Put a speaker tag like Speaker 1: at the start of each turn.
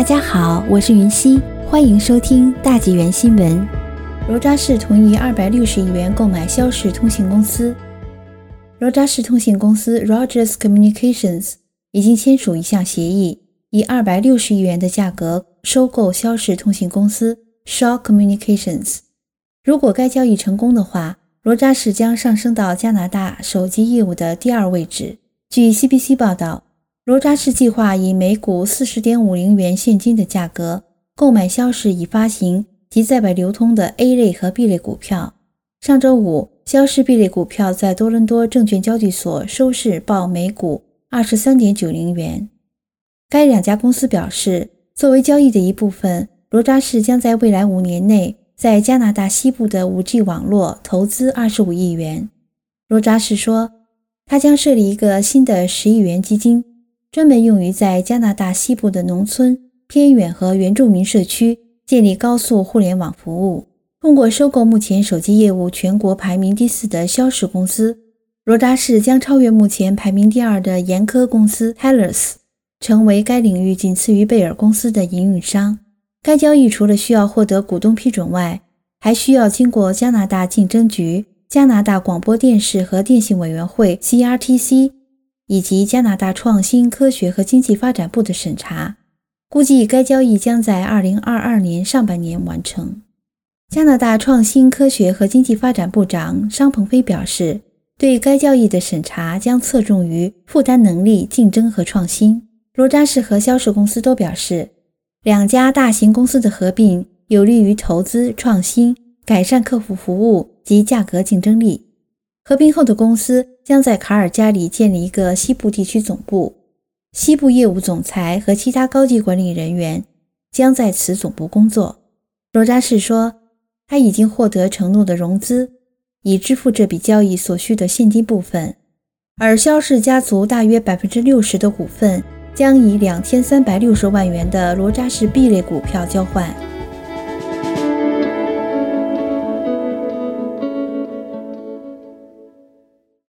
Speaker 1: 大家好，我是云溪，欢迎收听大纪元新闻。罗扎士同意二百六十亿元购买肖氏通信公司。罗扎士通信公司 （Rogers Communications） 已经签署一项协议，以二百六十亿元的价格收购肖氏通信公司 （Shaw Communications）。如果该交易成功的话，罗扎士将上升到加拿大手机业务的第二位置。据 CBC 报道。罗扎士计划以每股四十点五零元现金的价格购买肖氏已发行及在外流通的 A 类和 B 类股票。上周五，肖氏 B 类股票在多伦多证券交易所收市报每股二十三点九零元。该两家公司表示，作为交易的一部分，罗扎士将在未来五年内在加拿大西部的 5G 网络投资二十五亿元。罗扎士说，他将设立一个新的十亿元基金。专门用于在加拿大西部的农村、偏远和原住民社区建立高速互联网服务。通过收购目前手机业务全国排名第四的肖氏公司，罗扎士将超越目前排名第二的严科公司 （Hellas），成为该领域仅次于贝尔公司的营运商。该交易除了需要获得股东批准外，还需要经过加拿大竞争局、加拿大广播电视和电信委员会 （CRTC）。以及加拿大创新、科学和经济发展部的审查，估计该交易将在二零二二年上半年完成。加拿大创新、科学和经济发展部长商鹏飞表示，对该交易的审查将侧重于负担能力、竞争和创新。罗扎士和肖氏公司都表示，两家大型公司的合并有利于投资、创新、改善客户服务及价格竞争力。合并后的公司将在卡尔加里建立一个西部地区总部，西部业务总裁和其他高级管理人员将在此总部工作。罗扎士说，他已经获得承诺的融资，以支付这笔交易所需的现金部分，而肖氏家族大约百分之六十的股份将以两千三百六十万元的罗扎士 B 类股票交换。